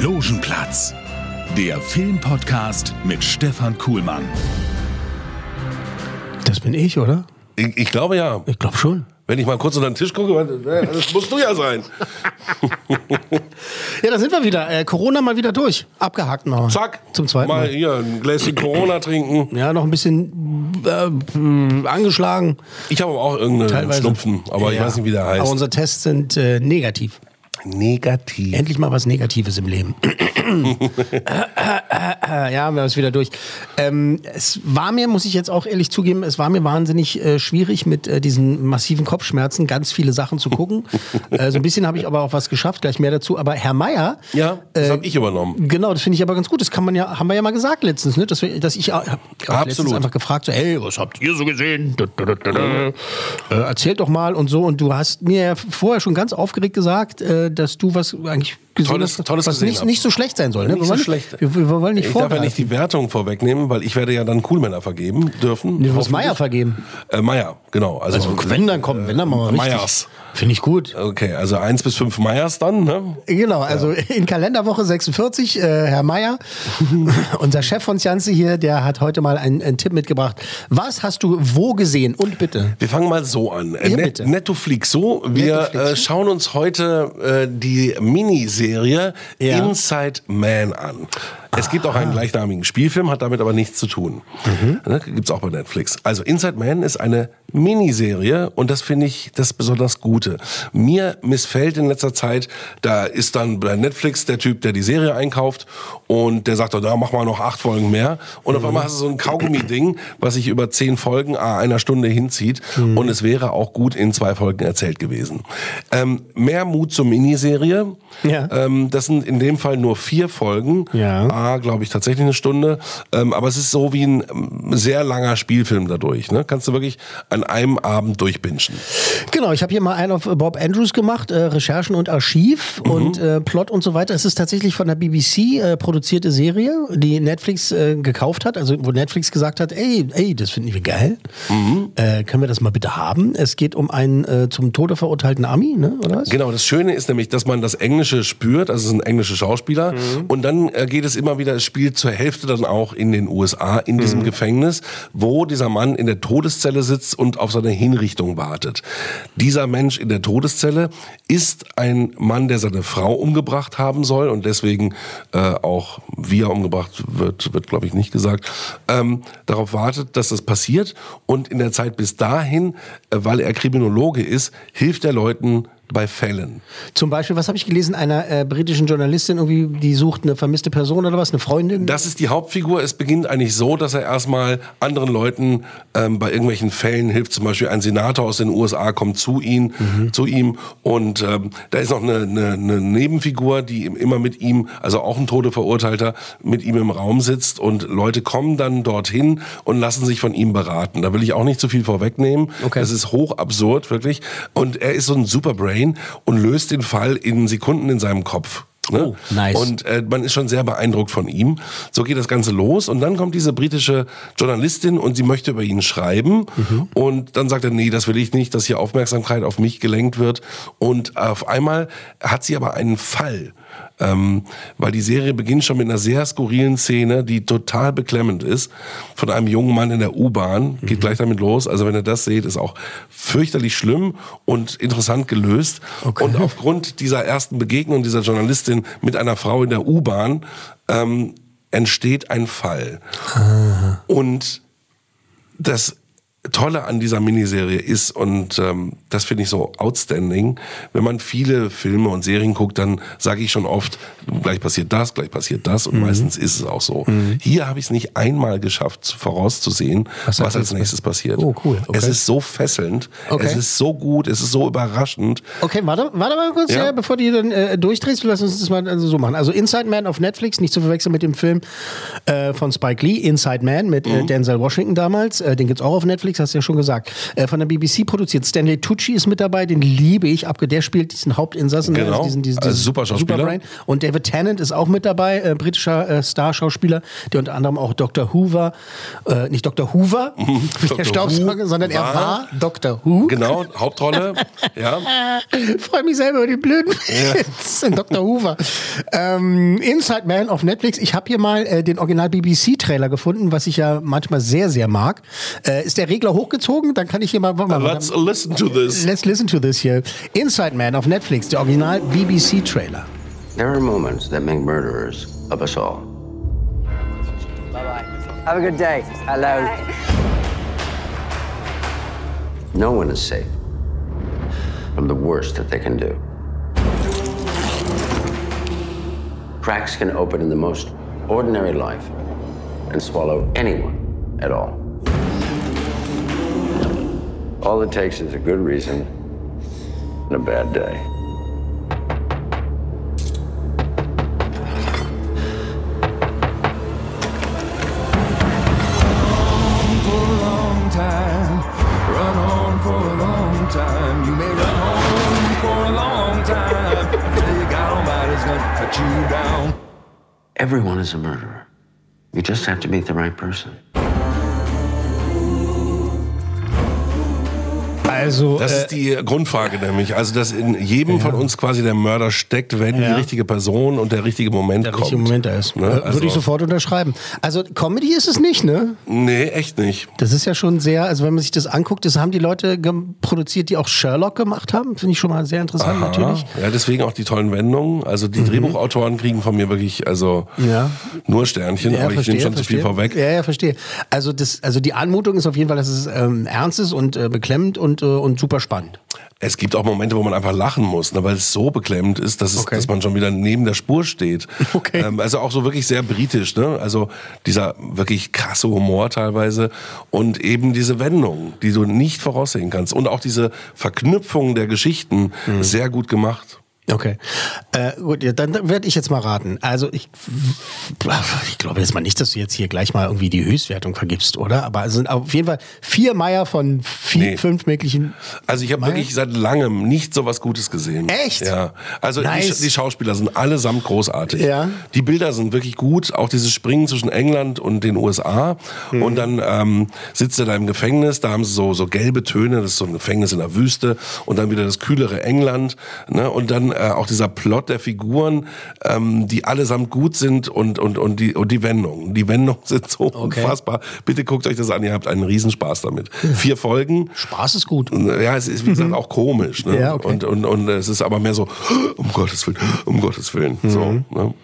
Logenplatz, der Filmpodcast mit Stefan Kuhlmann. Das bin ich, oder? Ich, ich glaube ja. Ich glaube schon. Wenn ich mal kurz unter den Tisch gucke, das musst du ja sein. Ja, da sind wir wieder. Äh, Corona mal wieder durch. Abgehakt mal. Zack. Zum zweiten Mal Mal. hier ein Gläschen Corona trinken. Ja, noch ein bisschen äh, angeschlagen. Ich habe aber auch irgendeinen Teilweise. Schnupfen, aber ich Ja. weiß nicht, wie der heißt. Aber unsere Tests sind äh, negativ. Negativ. Endlich mal was Negatives im Leben. ja, wir haben es wieder durch. Ähm, es war mir, muss ich jetzt auch ehrlich zugeben, es war mir wahnsinnig äh, schwierig mit äh, diesen massiven Kopfschmerzen ganz viele Sachen zu gucken. äh, so ein bisschen habe ich aber auch was geschafft, gleich mehr dazu. Aber Herr Meier, Ja, das Äh, habe ich übernommen. Genau, das finde ich aber ganz gut. Das kann man ja, haben wir ja mal gesagt letztens, ne? Dass, wir, dass ich auch- hab auch letztens einfach gefragt, so, hey, was habt ihr so gesehen? Da. Äh, erzählt doch mal und so. Und du hast mir ja vorher schon ganz aufgeregt gesagt, äh, dass du was eigentlich gesehen Tolles- hast, Tolles was gesehen nicht, nicht so schlecht sein soll. Ne? Nicht wir so wollen, schlecht. Wir, wir wollen nicht Ich darf ja nicht die Wertung vorwegnehmen, weil ich werde ja dann Coolmänner vergeben dürfen. Nee, du musst. Meier vergeben. Äh, Meier, genau. Also, Also wenn dann kommen, wenn dann mal richtig. Meyers. Finde ich gut. Okay, also eins bis fünf Meyers dann, ne? Genau, also in Kalenderwoche 46, äh, Herr Meier, unser Chef von Scianze hier, der hat heute mal einen, einen Tipp mitgebracht. Was hast du wo gesehen? Und bitte. Wir fangen mal so an. Äh, Ja, Net bitte. Nettoflix so. Wir Nettoflix. äh, schauen uns heute äh, die Miniserie Ja. Inside Man an. Es gibt auch einen gleichnamigen Spielfilm, hat damit aber nichts zu tun. Mhm. Ne, gibt's auch bei Netflix. Also Inside Man ist eine Miniserie und das finde ich das besonders Gute. Mir missfällt in letzter Zeit, da ist dann bei Netflix der Typ, der die Serie einkauft und der sagt, da mach mal noch acht Folgen mehr. Und auf einmal hast du so ein Kaugummi-Ding, was sich über zehn Folgen a einer Stunde hinzieht und es wäre auch gut in zwei Folgen erzählt gewesen. Ähm, mehr Mut zur Miniserie. Ja. Ähm, das sind in dem Fall nur vier Folgen. Ja. A, glaube ich, tatsächlich eine Stunde. Ähm, aber es ist so wie ein ähm, sehr langer Spielfilm dadurch. Ne? Kannst du wirklich an einem Abend durchbingen. Genau, ich habe hier mal einen auf Bob Andrews gemacht, äh, Recherchen und Archiv Mhm. und äh, Plot und so weiter. Es ist tatsächlich von der BBC äh, produzierte Serie, die Netflix äh, gekauft hat, also wo Netflix gesagt hat, ey, ey, das finden wir geil. Mhm. Äh, können wir das mal bitte haben? Es geht um einen äh, zum Tode verurteilten Ami, ne? oder was? Genau, das Schöne ist nämlich, dass man das Englische spürt, also es sind englische Schauspieler. Mhm. Und dann geht es immer wieder, es spielt zur Hälfte dann auch in den USA, in Mhm. diesem Gefängnis, wo dieser Mann in der Todeszelle sitzt und auf seine Hinrichtung wartet. Dieser Mensch in der Todeszelle ist ein Mann, der seine Frau umgebracht haben soll und deswegen äh, auch wie er umgebracht wird, wird glaube ich nicht gesagt, ähm, darauf wartet, dass das passiert und in der Zeit bis dahin, äh, weil er Kriminologe ist, hilft er Leuten bei Fällen. Zum Beispiel, was habe ich gelesen, einer äh, britischen Journalistin, irgendwie, die sucht eine vermisste Person oder was, eine Freundin? Das ist die Hauptfigur. Es beginnt eigentlich so, dass er erstmal anderen Leuten ähm, bei irgendwelchen Fällen hilft. Zum Beispiel ein Senator aus den USA kommt zu ihm, zu ihm und ähm, da ist noch eine, eine, eine Nebenfigur, die immer mit ihm, also auch ein Todeverurteilter, mit ihm im Raum sitzt und Leute kommen dann dorthin und lassen sich von ihm beraten. Da will ich auch nicht zu viel vorwegnehmen. Okay. Das ist hoch absurd, wirklich. Und er ist so ein Superbrain und löst den Fall in Sekunden in seinem Kopf. Ne? Oh, nice. Und äh, man ist schon sehr beeindruckt von ihm. So geht das Ganze los und dann kommt diese britische Journalistin und sie möchte über ihn schreiben und dann sagt er, nee, das will ich nicht, dass hier Aufmerksamkeit auf mich gelenkt wird und auf einmal hat sie aber einen Fall. Ähm, weil die Serie beginnt schon mit einer sehr skurrilen Szene, die total beklemmend ist, von einem jungen Mann in der U-Bahn, geht gleich damit los. Also wenn ihr das seht, ist auch fürchterlich schlimm und interessant gelöst. Okay. Und aufgrund dieser ersten Begegnung dieser Journalistin mit einer Frau in der U-Bahn ähm, entsteht ein Fall. Und das Tolle an dieser Miniserie ist, und ähm, das finde ich so outstanding, wenn man viele Filme und Serien guckt, dann sage ich schon oft, gleich passiert das, gleich passiert das, und meistens ist es auch so. Hier habe ich es nicht einmal geschafft, vorauszusehen, was, Was als nächstes passiert. Oh, cool, okay. Es ist so fesselnd, Okay. es ist so gut, es ist so überraschend. Okay, warte, warte mal kurz, Ja. ja. bevor du hier dann äh, durchdrehst, lass uns das mal also so machen. Also Inside Man auf Netflix, nicht zu verwechseln mit dem Film äh, von Spike Lee, Inside Man mit Mhm. äh, Denzel Washington damals. Äh, den gibt's auch auf Netflix, hast du ja schon gesagt. Äh, von der BBC produziert. Stanley Tucci ist mit dabei, den liebe ich. Abge der spielt diesen Hauptinsassen, ne, Genau. diesen, diesen, Also diesen super Schauspieler. Superbrain. Und David Tennant ist auch mit dabei, äh, britischer äh, Star-Schauspieler, der unter anderem auch Dr. Hoover, äh, nicht Dr. Hoover, wie der. Staubsauger, sondern er war- Dr. Who. Genau, Hauptrolle. ja. freue mich selber über den blöden Witz. Dr. Hoover. Ähm, Inside Man auf Netflix. Ich habe hier mal äh, den Original BBC-Trailer gefunden, was ich ja manchmal sehr, sehr mag. Äh, ist der Regler hochgezogen? Dann kann ich hier mal. warte mal Let's listen to this. Let's listen to this hier. Inside Man auf Netflix, der Original BBC-Trailer. There are moments that make murderers of us all. Have a good day. Hello. No one is safe from the worst that they can do. Cracks can open in the most ordinary life and swallow anyone at all. All it takes is a good reason and a bad day. for a long time. Run on for a long time. You may run on for a long time. Until you got almighty's gonna cut you down. Everyone is a murderer. You just have to meet the right person. Also, Das äh, ist die Grundfrage nämlich. Also, dass in jedem von uns quasi der Mörder steckt, wenn die Ja. richtige Person und der richtige Moment der kommt. richtige Moment da ist. Ne? Äh, Also, Würde ich sofort unterschreiben. Also, Comedy ist es nicht, ne? Nee, echt nicht. Das ist ja schon sehr, also wenn man sich das anguckt, das haben die Leute produziert, die auch Sherlock gemacht haben. Finde ich schon mal sehr interessant, natürlich. Mhm. Ja, deswegen auch die tollen Wendungen. Also die Drehbuchautoren kriegen von mir wirklich also Ja. nur Sternchen, aber ich nehme schon zu viel vorweg. Ja, ja, verstehe. Also, das, also die Anmutung ist auf jeden Fall, dass es ähm, ernst ist und äh, beklemmend und, äh, und super spannend. Es gibt auch Momente, wo man einfach lachen muss, ne, weil es so beklemmend ist, dass, es, Okay. dass man schon wieder neben der Spur steht. Okay. Ähm, also auch so wirklich sehr britisch, ne? Also dieser wirklich krasse Humor teilweise und eben diese Wendungen, die du nicht voraussehen kannst und auch diese Verknüpfung der Geschichten Mhm. sehr gut gemacht. Okay. Äh, gut, ja, dann werde ich jetzt mal raten. Also ich, ich glaube jetzt mal nicht, dass du jetzt hier gleich mal irgendwie die Höchstwertung vergibst, oder? Aber es sind auf jeden Fall vier Meier von vier, Nee. fünf möglichen. Also ich habe wirklich seit langem nicht so was Gutes gesehen. Echt? Ja. Also Nice. die, die Schauspieler sind allesamt großartig. Ja. Die Bilder sind wirklich gut. Auch dieses Springen zwischen England und den USA. Mhm. Und dann ähm, sitzt er da im Gefängnis. Da haben sie so, so gelbe Töne. Das ist so ein Gefängnis in der Wüste. Und dann wieder das kühlere England. Ne? Und dann äh, auch dieser Plot der Figuren, ähm, die allesamt gut sind und, und, und, die, und die Wendungen. Die Wendungen sind so unfassbar. Bitte guckt euch das an. Ihr habt einen Riesenspaß damit. Vier Folgen. Spaß ist gut. Ja, es ist wie gesagt auch komisch. Ne? Mhm. Ja, okay. und, und, und es ist aber mehr so, um Gottes Willen, um Gottes Willen. So, Mhm. ne?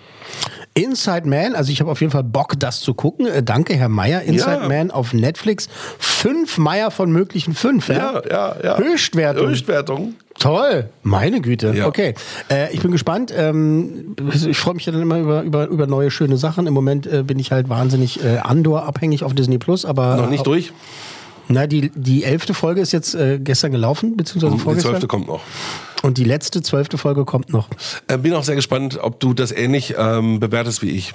Inside Man, also ich habe auf jeden Fall Bock, das zu gucken. Äh, danke, Herr Meier. Inside Ja. Man auf Netflix. Fünf Meier von möglichen fünf, ja? Ja, ja, ja. Höchstwertung. Höchstwertung. Toll, meine Güte. Ja. Okay, äh, ich bin gespannt. Ähm, ich freue mich ja dann immer über, über, über neue schöne Sachen. Im Moment äh, bin ich halt wahnsinnig äh, Andor abhängig auf Disney Plus, aber Noch nicht durch. Na, die die elfte Folge ist jetzt äh, gestern gelaufen, beziehungsweise Die vorgestern. zwölfte kommt noch. Und die letzte zwölfte Folge kommt noch. Äh, bin auch sehr gespannt, ob du das ähnlich ähm, bewertest wie ich.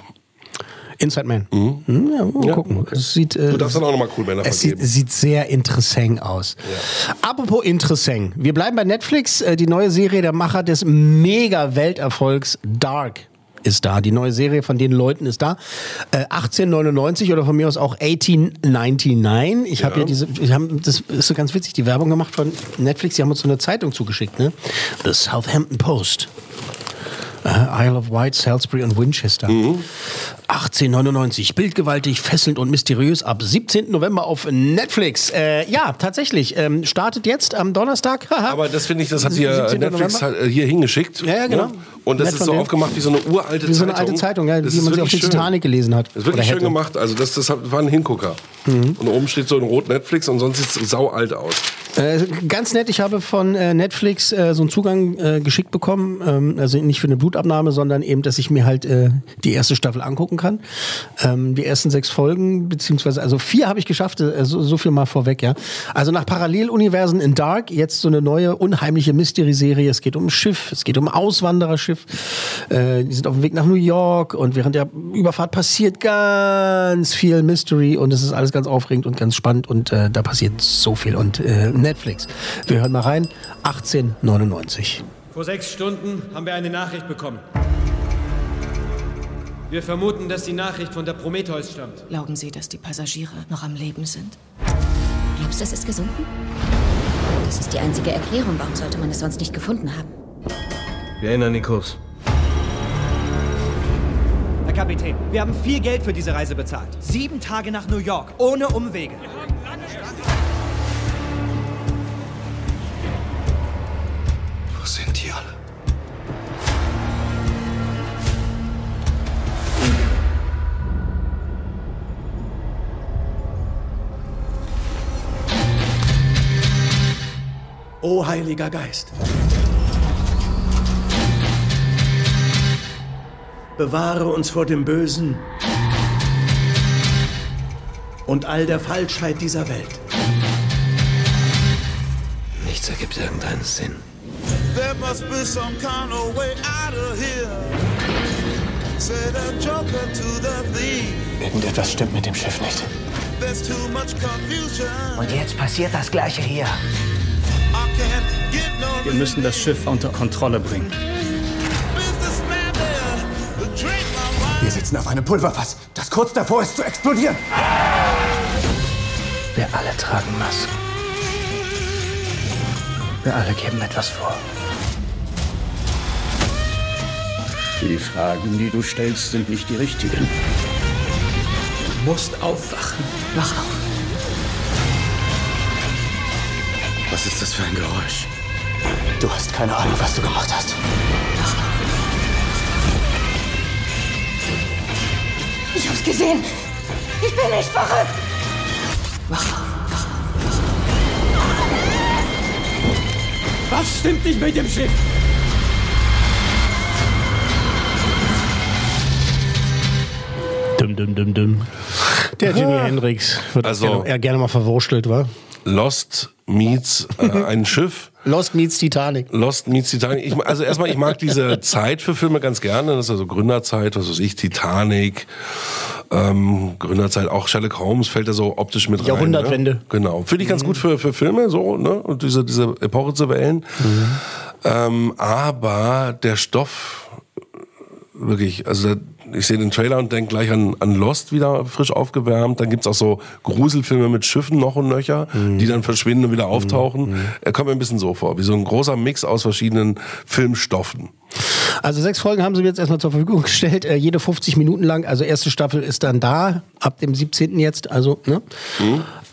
Inside Man. Hm, ja, mal gucken. Es sieht, äh, Du darfst dann auch nochmal cool Männer Es sieht, sieht sehr interessant aus. Apropos interessant. Wir bleiben bei Netflix. Äh, Die neue Serie der Macher des Mega-Welterfolgs Dark ist da. Die neue Serie von den Leuten ist da. Äh, 1899 oder von mir aus auch 1899. Ich habe ja diese, ich hab, das ist so ganz witzig, die Werbung gemacht von Netflix. Die haben uns so eine Zeitung zugeschickt, ne? The Southampton Post. Äh, Isle of Wight, Salisbury und Winchester. Mhm. 1899, bildgewaltig, fesselnd und mysteriös ab 17. November auf Netflix. Äh, ja, tatsächlich. Ähm, startet jetzt am Donnerstag. Aber das finde ich, das hat hier 17. Netflix November. äh, hier hingeschickt. Ja, ja, genau. Ne? Und das Nett ist so aufgemacht wie so eine uralte Wie so Zeitung. eine alte Zeitung, ja, Das wie man sie auf der. Titanic gelesen hat. Das ist wirklich schön gemacht. Also das, das war ein Hingucker. Mhm. Und oben steht so in Rot Netflix und sonst sieht es sau alt aus. Äh, ganz nett, ich habe von äh, Netflix äh, so einen Zugang äh, geschickt bekommen. Ähm, also nicht für eine Blutabnahme, sondern eben, dass ich mir halt äh, die erste Staffel angucken kann. Ähm, die ersten sechs Folgen, beziehungsweise, also vier habe ich geschafft, äh, so, so viel mal vorweg, ja. Also nach Paralleluniversen in Dark, jetzt so eine neue, unheimliche Mystery-Serie. Es geht um ein Schiff, es geht um ein Auswandererschiff. Äh, die sind auf dem Weg nach New York und während der Überfahrt passiert ganz viel Mystery und es ist alles ganz aufregend und ganz spannend und äh, da passiert so viel. Und äh, Netflix, wir hören mal rein, 1899. Vor sechs Stunden haben wir eine Nachricht bekommen. Wir vermuten, dass die Nachricht von der Prometheus stammt. Glauben Sie, dass die Passagiere noch am Leben sind? Glaubst du, es ist gesunken? Das ist die einzige Erklärung. Warum sollte man es sonst nicht gefunden haben? Wir ändern den Kurs. Herr Kapitän, wir haben viel Geld für diese Reise bezahlt. Sieben Tage nach New York, ohne Umwege. O Heiliger Geist, bewahre uns vor dem Bösen und all der Falschheit dieser Welt. Nichts ergibt irgendeinen Sinn. There must be some kind of way out of here. Said a joker to the thief. Irgendetwas stimmt mit dem Schiff nicht. There's too much confusion. Und jetzt passiert das Gleiche hier. Wir müssen das Schiff unter Kontrolle bringen. Wir sitzen auf einem Pulverfass, das kurz davor ist zu explodieren. Wir alle tragen Masken. Wir alle geben etwas vor. Die Fragen, die du stellst, sind nicht die richtigen. Du musst aufwachen. Wach auf. Was ist das für ein Geräusch? Du hast keine Ahnung, was du gemacht hast. Ich hab's gesehen. Ich bin nicht verrückt. Was stimmt nicht mit dem Schiff? Dum, dum, dum, dum. Der Jimi Hendrix wird Also- gerne, gerne mal verwurstelt, wa? Lost meets äh, ein Schiff. Lost meets Titanic. Lost meets Titanic. Ich, also erstmal, ich mag diese Zeit für Filme ganz gerne. Das ist also Gründerzeit, was weiß ich, Titanic, ähm, Gründerzeit, auch Sherlock Holmes fällt da so optisch mit rein. Jahrhundertwende. Ne? Genau. Finde ich ganz gut für, für Filme, so, ne? Und diese, diese Epoche zu wählen. Ähm, aber der Stoff, wirklich, also da- ich sehe den Trailer und denke gleich an, an Lost wieder frisch aufgewärmt. Dann gibt's auch so Gruselfilme mit Schiffen noch und nöcher, die dann verschwinden und wieder auftauchen. Er kommt mir ein bisschen so vor, wie so ein großer Mix aus verschiedenen Filmstoffen. Also sechs Folgen haben sie mir jetzt erstmal zur Verfügung gestellt, äh, jede 50 Minuten lang. Also erste Staffel ist dann da, ab dem 17. jetzt. Also, ne?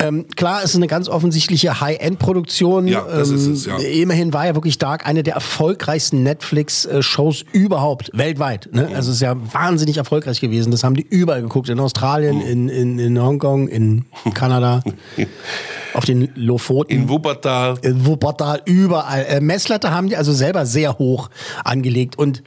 Ähm, klar, es ist eine ganz offensichtliche High-End-Produktion. Ja, das ist ähm, es, ja. Immerhin war ja wirklich Dark eine der erfolgreichsten Netflix-Shows überhaupt, weltweit. Ne? Also es ist ja wahnsinnig erfolgreich gewesen. Das haben die überall geguckt. In Australien, in, in, in Hongkong, in Kanada, auf den Lofoten. In Wuppertal. In Wuppertal, überall. Äh, Messlatte haben die also selber sehr hoch angelegt. Und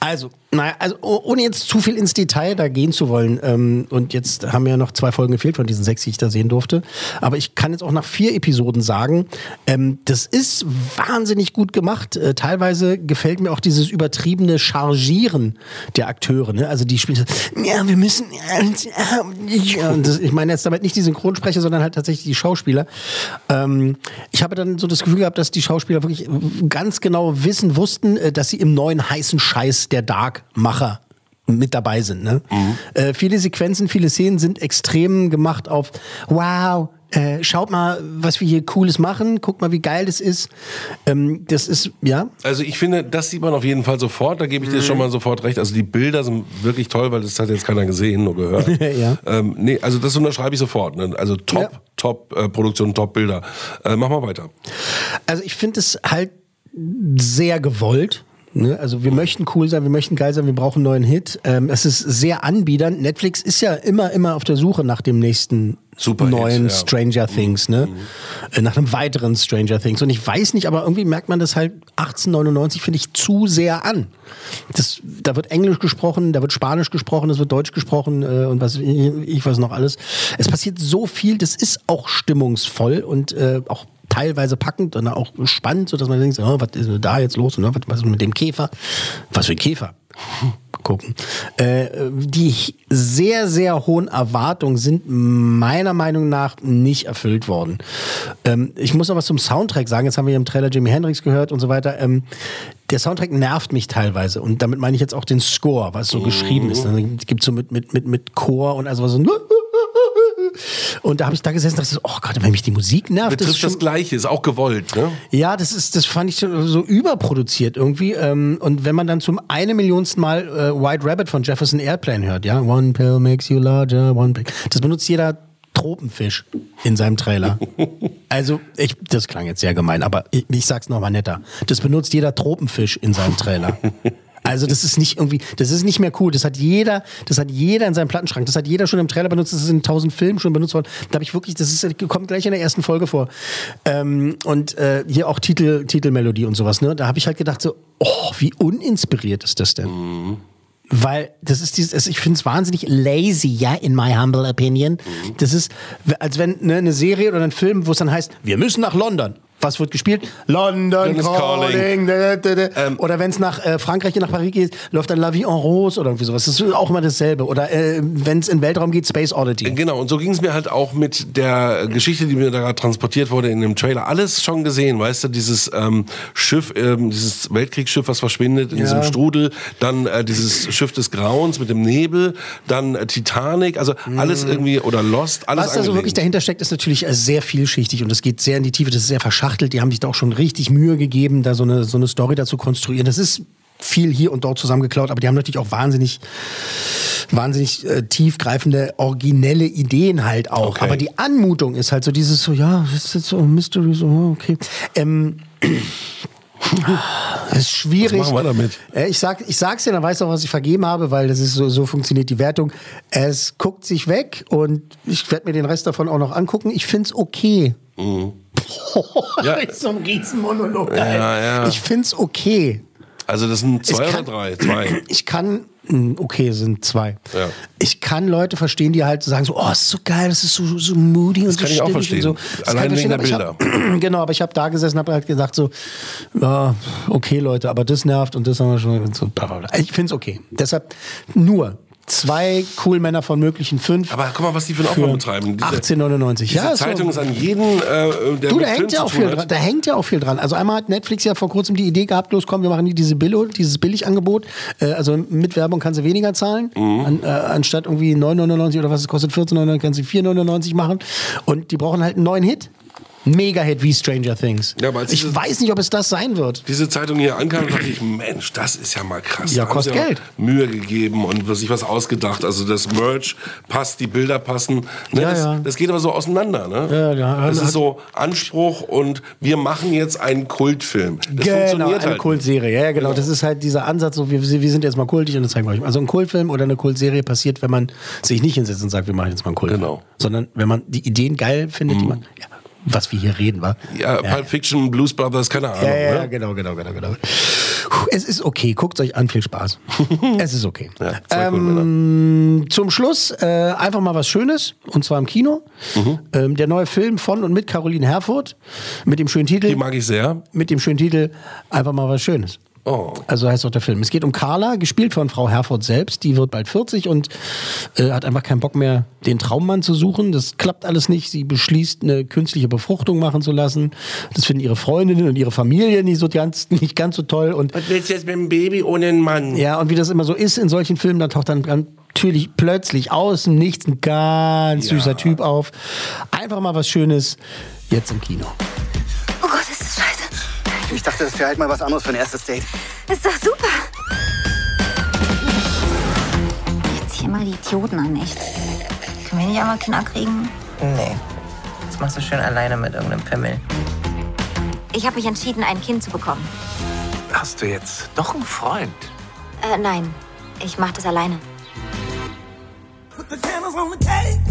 also, naja, also oh- ohne jetzt zu viel ins Detail da gehen zu wollen. Ähm, und jetzt haben ja noch zwei Folgen gefehlt von diesen sechs, die ich da sehen durfte. Aber ich kann jetzt auch nach vier Episoden sagen, ähm, das ist wahnsinnig gut gemacht. Äh, teilweise gefällt mir auch dieses übertriebene Chargieren der Akteure. Ne? Also die spielen ja, wir müssen. Ja, und das, ich meine jetzt damit nicht die Synchronsprecher, sondern halt tatsächlich die Schauspieler. Ähm, ich habe dann so das Gefühl gehabt, dass die Schauspieler wirklich ganz genau wissen, wussten, äh, dass sie im neuen heißen Scheiß der Dark-Macher mit dabei sind. Ne? Äh, viele Sequenzen, viele Szenen sind extrem gemacht auf Wow. äh, schaut mal, was wir hier Cooles machen, guckt mal, wie geil das ist. Ähm, das ist, ja. Also ich finde, das sieht man auf jeden Fall sofort, da gebe ich dir Mhm. schon mal sofort recht. Also die Bilder sind wirklich toll, weil das hat jetzt keiner gesehen, nur gehört. Ja. ähm, nee, also das unterschreibe ich sofort. Ne? Also top, Ja. top äh, Produktion, top Bilder. Äh, mach mal weiter. Also ich finde es halt sehr gewollt. Ne? Also wir möchten cool sein, wir möchten geil sein, wir brauchen einen neuen Hit. Ähm, es ist sehr anbiedernd. Netflix ist ja immer, immer auf der Suche nach dem nächsten Superhit, neuen ja. Stranger Things, ne? Äh, Nach einem weiteren Stranger Things. Und ich weiß nicht, aber irgendwie merkt man das halt 1899, finde ich, zu sehr an. Das, da wird Englisch gesprochen, da wird Spanisch gesprochen, es wird Deutsch gesprochen äh, und was ich, ich weiß noch alles. Es passiert so viel, das ist auch stimmungsvoll und äh, auch teilweise packend und auch spannend, sodass man denkt, oh, was ist denn da jetzt los? Und, was, was ist mit dem Käfer? Was für ein Käfer? Gucken. Äh, die sehr, sehr hohen Erwartungen sind meiner Meinung nach nicht erfüllt worden. Ähm, ich muss noch was zum Soundtrack sagen. Jetzt haben wir im Trailer Jimi Hendrix gehört und so weiter. Ähm, der Soundtrack nervt mich teilweise und damit meine ich jetzt auch den Score, was so geschrieben ist. Dann gibt so mit, mit, mit, mit Chor und also so und da habe ich da gesessen und dachte, so, oh Gott, wenn mich die Musik nervt, das Betrifft das schon, Gleiche, ist auch gewollt. Ne? ja, das ist, das fand ich so so überproduziert irgendwie. Ähm, und wenn man dann zum eine Millionsten Mal äh, White Rabbit von Jefferson Airplane hört, ja, One pill makes you larger, one pill. Das benutzt jeder Tropenfisch in seinem Trailer. Also, ich, das klang jetzt sehr gemein, aber ich, ich sag's nochmal netter. Das benutzt jeder Tropenfisch in seinem Trailer. Also das ist nicht irgendwie, das ist nicht mehr cool. Das hat jeder, das hat jeder in seinem Plattenschrank. Das hat jeder schon im Trailer benutzt. Das ist in tausend Filmen schon benutzt worden. Da habe ich wirklich, das ist, kommt gleich in der ersten Folge vor. Ähm, und äh, hier auch Titel, Titelmelodie und sowas. Ne? Da habe ich halt gedacht so, oh, wie uninspiriert ist das denn? Weil das ist dieses, ich finde es wahnsinnig lazy, ja, in my humble opinion. Das ist, als wenn ne, eine Serie oder ein Film, wo es dann heißt, wir müssen nach London. Was wird gespielt? London London calling. calling. Da. oder wenn es nach äh, Frankreich, nach Paris geht, läuft dann La Vie en Rose oder irgendwie sowas. Das ist auch immer dasselbe. Oder äh, wenn es in den Weltraum geht, Space Oddity. Genau, und so ging es mir halt auch mit der Geschichte, die mir da transportiert wurde in dem Trailer. Alles schon gesehen, weißt du, dieses ähm, Schiff, ähm, dieses Weltkriegsschiff, was verschwindet in Ja. diesem Strudel, dann äh, dieses Schiff des Grauens mit dem Nebel, dann äh, Titanic, also alles irgendwie, oder Lost, alles Mhm. Was da so wirklich dahinter steckt, ist natürlich äh, sehr vielschichtig und es geht sehr in die Tiefe. Das ist sehr verschachtelt. Die haben sich da auch schon richtig Mühe gegeben, da so eine, so eine Story dazu konstruieren. Das ist viel hier und dort zusammengeklaut, aber die haben natürlich auch wahnsinnig, wahnsinnig äh, tiefgreifende, originelle Ideen halt auch. Okay. Aber die Anmutung ist halt so dieses so, ja, das ist jetzt so Mystery, so, okay. Ähm, das ist schwierig. Was machen wir damit? Äh, Ich, sag, ich sag's dir, dann weißt du auch, was ich vergeben habe, weil das ist so, so funktioniert die Wertung. Es guckt sich weg und ich werde mir den Rest davon auch noch angucken. Ich find's okay. Ja. Das ist so ein Riesenmonolog. Ja, ja. Ich find's okay. Also das sind zwei Ich oder kann- drei? Zwei. Ich kann, okay, sind zwei. Ja. Ich kann Leute verstehen, die halt sagen so, oh, ist so geil, das ist so, so moody und Das so kann ich auch verstehen. so. Das Allein wegen der ich Hab, genau, aber ich habe da gesessen und habe halt gesagt so, ja, okay Leute, aber das nervt und das haben wir schon. So. Ich find's okay. Deshalb nur zwei cool Männer von möglichen fünf. Aber guck mal, was die für einen Aufwand betreiben. Diese- 18,99. Diese Ja. Zeitung ist an jeden, äh, der Du, da hängt ja auch viel dran. Da hängt ja auch viel dran. Also einmal hat Netflix ja vor kurzem die Idee gehabt, los komm, wir machen die diese Billo, dieses Billigangebot. Äh, also mit Werbung kann sie weniger zahlen, Mhm. an, äh, anstatt irgendwie 9,99 oder was es kostet, 14,99 kann sie 4,99 machen. Und die brauchen halt einen neuen Hit. Mega-Hit wie Stranger Things. Ja, ich diese- weiß nicht, ob es das sein wird. diese Zeitung hier ankam, dachte ich, Mensch, das ist ja mal krass. Ja, kostet sie Geld. Mühe gegeben und sich was ausgedacht. Also das Merch passt, die Bilder passen. Ne, Ja, das, ja. das geht aber so auseinander. Ne? Ja, ja. Das ist so Anspruch und wir machen jetzt einen Kultfilm. Das genau, funktioniert eine halt. Kultserie. Ja, ja, genau. Das ist halt dieser Ansatz, so wir, wir sind jetzt mal kultig und das zeigen wir euch. Also ein Kultfilm oder eine Kultserie passiert, wenn man sich nicht hinsetzt und sagt, wir machen jetzt mal einen Kultfilm. Genau. Sondern wenn man die Ideen geil findet, die man, ja, was wir hier reden, war. Ja, Pulp Fiction, Blues Brothers, keine Ahnung. Ja, ja, ne? genau, genau, genau, genau. Es ist okay, guckt euch an, viel Spaß. es ist okay. Ja, ähm, zum Schluss äh, einfach mal was Schönes, und zwar im Kino. Mhm. Ähm, der neue Film von und mit Caroline Herfurth, mit dem schönen Titel, Die mag ich sehr. mit dem schönen Titel Einfach mal was Schönes. Oh. Also heißt auch der Film. Es geht um Carla, gespielt von Frau Herford selbst. Die wird bald 40 und äh, hat einfach keinen Bock mehr, den Traummann zu suchen. Das klappt alles nicht. Sie beschließt, eine künstliche Befruchtung machen zu lassen. Das finden ihre Freundinnen und ihre Familie nicht so ganz, nicht ganz so toll. Und Was willst du jetzt mit dem Baby ohne einen Mann? ja, und wie das immer so ist in solchen Filmen, dann taucht dann, natürlich plötzlich aus dem Nichts ein ganz süßer Typ auf. Einfach mal was Schönes jetzt im Kino. Ich dachte, das wäre halt mal was anderes für ein erstes Date. Ist doch super. Jetzt hier mal die Idioten an, echt. Können wir nicht einmal Kinder kriegen? Nee. Das machst du schön alleine mit irgendeinem Pimmel. Ich habe mich entschieden, ein Kind zu bekommen. Hast du jetzt doch einen Freund? Äh, nein. Ich mache das alleine.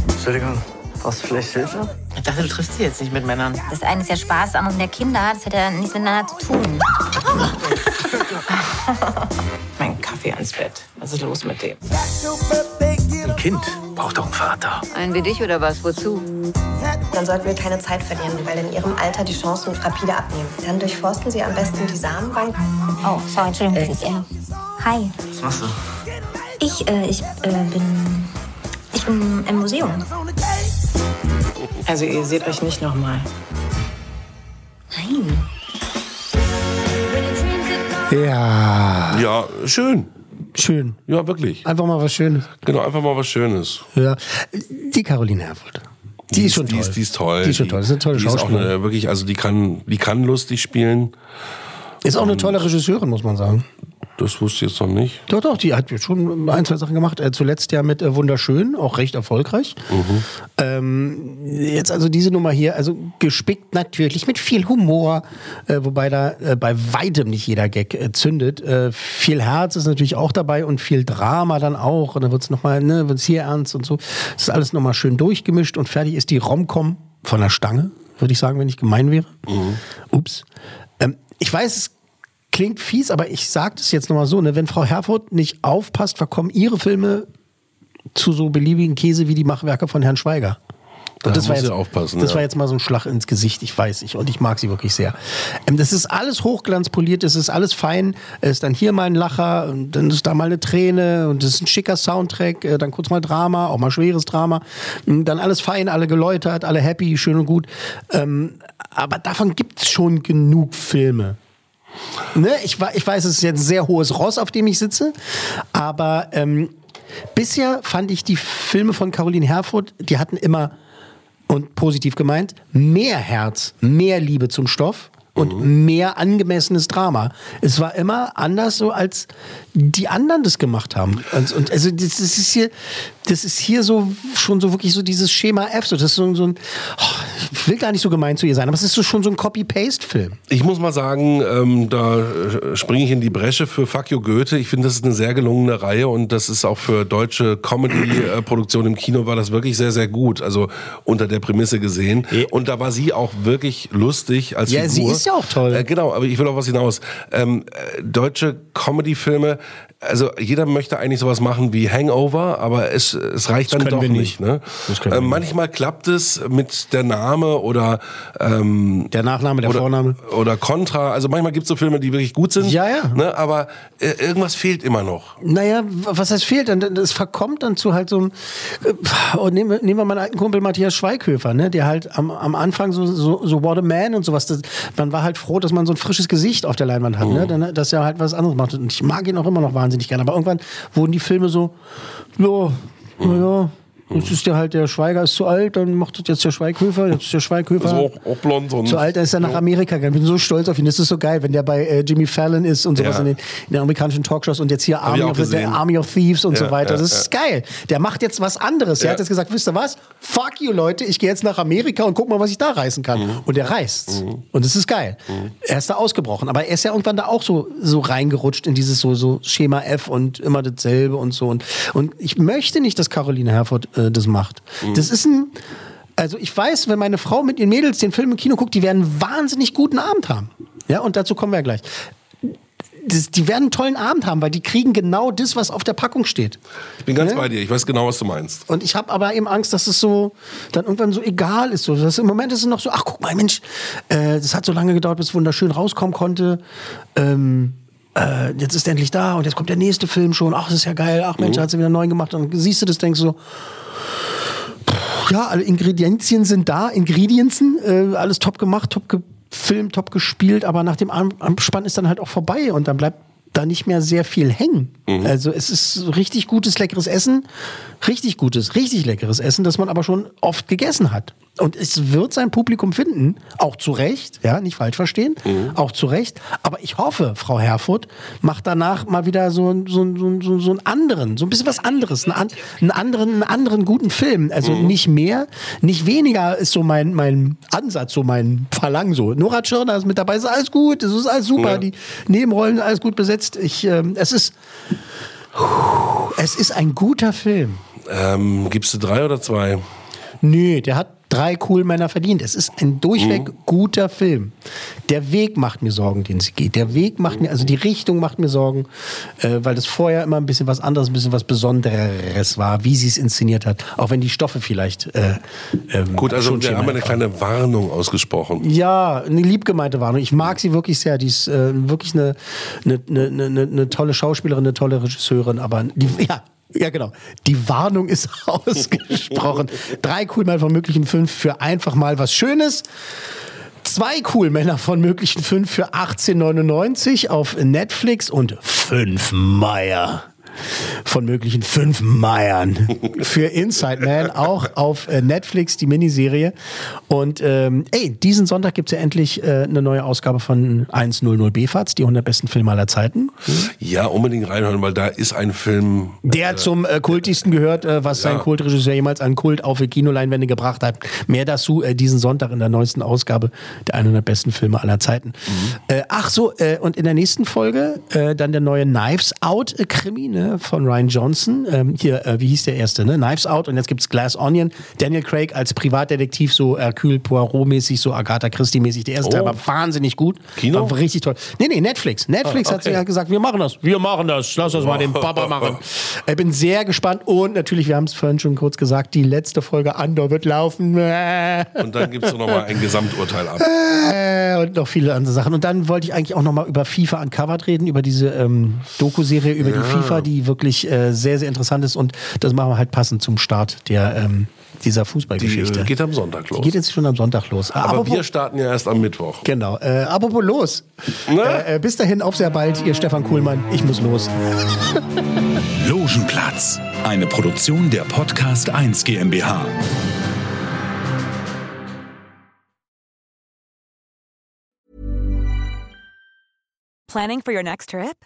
Entschuldigung, brauchst du vielleicht Hilfe? Ich dachte, du triffst dich jetzt nicht mit Männern. Das eine ist ja Spaß, das andere sind ja Kinder. Das hat ja nichts miteinander zu tun. mein Kaffee ans Bett. Was ist los mit dem? Ein Kind braucht doch einen Vater. Einen wie dich oder was? Wozu? Dann sollten wir keine Zeit verlieren, weil in ihrem Alter die Chancen rapide abnehmen. Dann durchforsten sie am besten die Samenbank. Oh, sorry, Entschuldigung, das ist er. Hi. Was machst du? Ich, äh, ich äh, bin. Ich bin im Museum. Also ihr seht euch nicht nochmal. Nein. Ja. Ja, schön. Schön. Ja, wirklich. Einfach mal was Schönes. Genau, einfach mal was Schönes. Ja. Die Caroline Herfurth. Die, ist schon die toll. Ist, die ist toll. Die ist schon toll. Das ist eine tolle die ist auch Schauspielerin. eine, wirklich, also die kann, die kann lustig spielen. Ist auch eine tolle Regisseurin, muss man sagen. Das wusste ich jetzt noch nicht. Doch, doch, die hat schon ein, zwei Sachen gemacht. Äh, zuletzt ja mit äh, Wunderschön, auch recht erfolgreich. Ähm, jetzt also diese Nummer hier, also gespickt natürlich mit viel Humor, äh, wobei da äh, bei weitem nicht jeder Gag äh, zündet. Äh, viel Herz ist natürlich auch dabei und viel Drama dann auch. Und dann wird's nochmal, ne, wird's hier ernst und so. Das ist alles nochmal schön durchgemischt und fertig ist die Romcom von der Stange, würde ich sagen, wenn ich gemein wäre. Ups. Ähm, ich weiß, es klingt fies, aber ich sage das jetzt nochmal so, ne, wenn Frau Herfurth nicht aufpasst, verkommen ihre Filme zu so beliebigen Käse wie die Machwerke von Herrn Schweiger. Da das war jetzt, aufpassen, Das ja. war jetzt mal so ein Schlag ins Gesicht, ich weiß ich und ich mag sie wirklich sehr. Ähm, das ist alles hochglanzpoliert, das ist alles fein. Es ist dann hier mal ein Lacher, und dann ist da mal eine Träne und das ist ein schicker Soundtrack, äh, dann kurz mal Drama, auch mal schweres Drama. Mm, Dann alles fein, alle geläutert, alle happy, schön und gut. Ähm, aber davon gibt's schon genug Filme. Ne? Ich, ich weiß, es ist jetzt ein sehr hohes Ross, auf dem ich sitze, aber ähm, bisher fand ich die Filme von Caroline Herfurth, die hatten immer, und positiv gemeint, mehr Herz, mehr Liebe zum Stoff und mehr angemessenes Drama. Es war immer anders so, als die anderen das gemacht haben. Und, und also das, das ist hier, das ist hier so schon so wirklich so dieses Schema F. So, das ist so, so ein, oh, ich will gar nicht so gemein zu ihr sein, aber es ist so schon so ein Copy-Paste-Film. Ich muss mal sagen, ähm, da äh, springe ich in die Bresche für Fuck You Goethe. Ich finde, das ist eine sehr gelungene Reihe und das ist auch für deutsche Comedy-Produktion im Kino war das wirklich sehr, sehr gut. Also unter der Prämisse gesehen. Und da war sie auch wirklich lustig als Ja, Figur. Ist ja auch toll. Äh, genau, aber ich will auch was hinaus. Ähm, äh, deutsche Comedy-Filme, also jeder möchte eigentlich sowas machen wie Hangover, aber es, es reicht dann können doch nicht. nicht. ne? Äh, manchmal klappt es mit der Name oder ähm, Der Nachname, der oder, Vorname. oder Contra. Also manchmal gibt es so Filme, die wirklich gut sind. Ja, ja. Ne? Aber äh, irgendwas fehlt immer noch. Naja, was heißt fehlt? Dann- Das verkommt dann zu halt so einem. äh, Oh, nehmen, wir, nehmen wir meinen alten Kumpel Matthias Schweighöfer, ne? der halt am, am Anfang so, so, so What a Man und sowas. Das, man war halt froh, dass man so ein frisches Gesicht auf der Leinwand hat, ne? Dann, dass er halt was anderes macht. Und ich mag ihn auch immer noch wahnsinnig gerne. Aber irgendwann wurden die Filme so, ja, naja. Jetzt ist der halt, der Schweiger ist zu alt, dann macht das jetzt der Schweighöfer, jetzt ist der Schweighöfer. Also auch, auch blond und Zu alt, dann ist er nach Amerika gegangen. Ich bin so stolz auf ihn. Das ist so geil, wenn der bei äh, Jimmy Fallon ist und sowas Ja. in, den, in den amerikanischen Talkshows und jetzt hier Hab Army of, gesehen. Army of Thieves und Ja, so weiter. ja, das ist geil. Der macht jetzt was anderes. Er hat jetzt gesagt, wisst ihr was? Fuck you, Leute. Ich gehe jetzt nach Amerika und guck mal, was ich da reißen kann. Mhm. Und er reißt. Und es ist geil. Er ist da ausgebrochen. Aber er ist ja irgendwann da auch so, so reingerutscht in dieses so, so Schema F und immer dasselbe und so. Und, und ich möchte nicht, dass Caroline Herfurth äh, das macht. Mhm. Das ist ein, also ich weiß, wenn meine Frau mit ihren Mädels den Film im Kino guckt, die werden einen wahnsinnig guten Abend haben. Ja, und dazu kommen wir ja gleich. Das, die werden einen tollen Abend haben, weil die kriegen genau das, was auf der Packung steht. Ich bin ganz Ne? bei dir. Ich weiß genau, was du meinst. Und ich habe aber eben Angst, dass es so dann irgendwann so egal ist. So, dass Im Moment ist es noch so, ach guck mal, Mensch, äh, das hat so lange gedauert, bis es wunderschön rauskommen konnte. Ähm, äh, jetzt ist er endlich da und jetzt kommt der nächste Film schon. Ach, das ist ja geil. Ach Mensch, Mhm. hat sie wieder neu gemacht. Und dann siehst du das, denkst du so, pff, ja, alle Ingredienzien sind da, Ingredienzen, äh, alles top gemacht, top gefilmt, top gespielt, aber nach dem Abspann ist dann halt auch vorbei und dann bleibt da nicht mehr sehr viel hängen. Mhm. Also es ist richtig gutes, leckeres Essen, richtig gutes, richtig leckeres Essen, das man aber schon oft gegessen hat. Und es wird sein Publikum finden, auch zu Recht, ja, nicht falsch verstehen, auch zu Recht. Aber ich hoffe, Frau Herfurth macht danach mal wieder so, so, so, so, einen anderen, so ein bisschen was anderes, einen, einen, anderen, einen anderen guten Film. Also nicht mehr, nicht weniger ist so mein, mein Ansatz, so mein Verlangen so. Nora Tschirner ist mit dabei, ist alles gut, es ist alles super, Ja. die Nebenrollen sind alles gut besetzt. Ich, ähm, es ist, es ist ein guter Film. Ähm, gibst du drei oder zwei? Nö, der hat drei cool Männer verdient. Es ist ein durchweg Mhm. guter Film. Der Weg macht mir Sorgen, den sie geht. Der Weg macht mir, also die Richtung macht mir Sorgen, äh, weil das vorher immer ein bisschen was anderes, ein bisschen was Besonderes war, wie sie es inszeniert hat. Auch wenn die Stoffe vielleicht. Äh, ähm, Gut, also wir haben eine kleine Warnung ausgesprochen. ja, eine liebgemeinte Warnung. Ich mag sie wirklich sehr. Die ist äh, wirklich eine, eine, eine, eine, eine tolle Schauspielerin, eine tolle Regisseurin. Aber die, ja, ja, genau. Die Warnung ist ausgesprochen. Drei Coolmänner von möglichen fünf für einfach mal was Schönes. Zwei Coolmänner von möglichen fünf für 18,99 auf Netflix und fünf Meier von möglichen fünf Meiern für Inside Man, auch auf äh, Netflix, die Miniserie. Und ähm, ey, diesen Sonntag gibt es ja endlich äh, eine neue Ausgabe von 100 BFATS, die 100 besten Filme aller Zeiten. Ja, unbedingt reinhören, weil da ist ein Film. Der zum äh, kultigsten gehört, äh, was sein Ja. Kultregisseur jemals an Kult auf die Kinoleinwände gebracht hat. Mehr dazu äh, diesen Sonntag in der neuesten Ausgabe der 100 besten Filme aller Zeiten. Äh, ach so, äh, und in der nächsten Folge äh, dann der neue Knives Out äh, Krimi ne, von Ryan Johnson. Ähm, hier, äh, wie hieß der erste? Ne? Knives Out und jetzt gibt's Glass Onion. Daniel Craig als Privatdetektiv, so Hercule Poirot-mäßig, so Agatha Christie-mäßig. Der erste Oh. Teil war wahnsinnig gut. Kino? War richtig toll. Nee, nee, Netflix. Netflix Ah, hat okay. sich ja gesagt, wir machen das. Wir machen das. Lass das mal den Papa machen. Ich bin sehr gespannt und natürlich, wir haben es vorhin schon kurz gesagt, die letzte Folge Andor wird laufen. Und dann gibt es noch mal ein Gesamturteil ab. Und noch viele andere Sachen. Und dann wollte ich eigentlich auch noch mal über FIFA Uncovered reden, über diese ähm, Doku-Serie über Ja. die FIFA, die wirklich äh, sehr, sehr interessant ist. Und das machen wir halt passend zum Start der, ähm, dieser Die Fußballgeschichte. äh, geht am Sonntag los. Die geht jetzt schon am Sonntag los. Aber apropos- wir starten ja erst am Mittwoch. Genau. Äh, apropos los. Ne? Äh, äh, bis dahin, auf sehr bald, ihr Stefan Kuhlmann. Ich muss los. Logenplatz, eine Produktion der Podcast 1 GmbH. Planning for your next trip?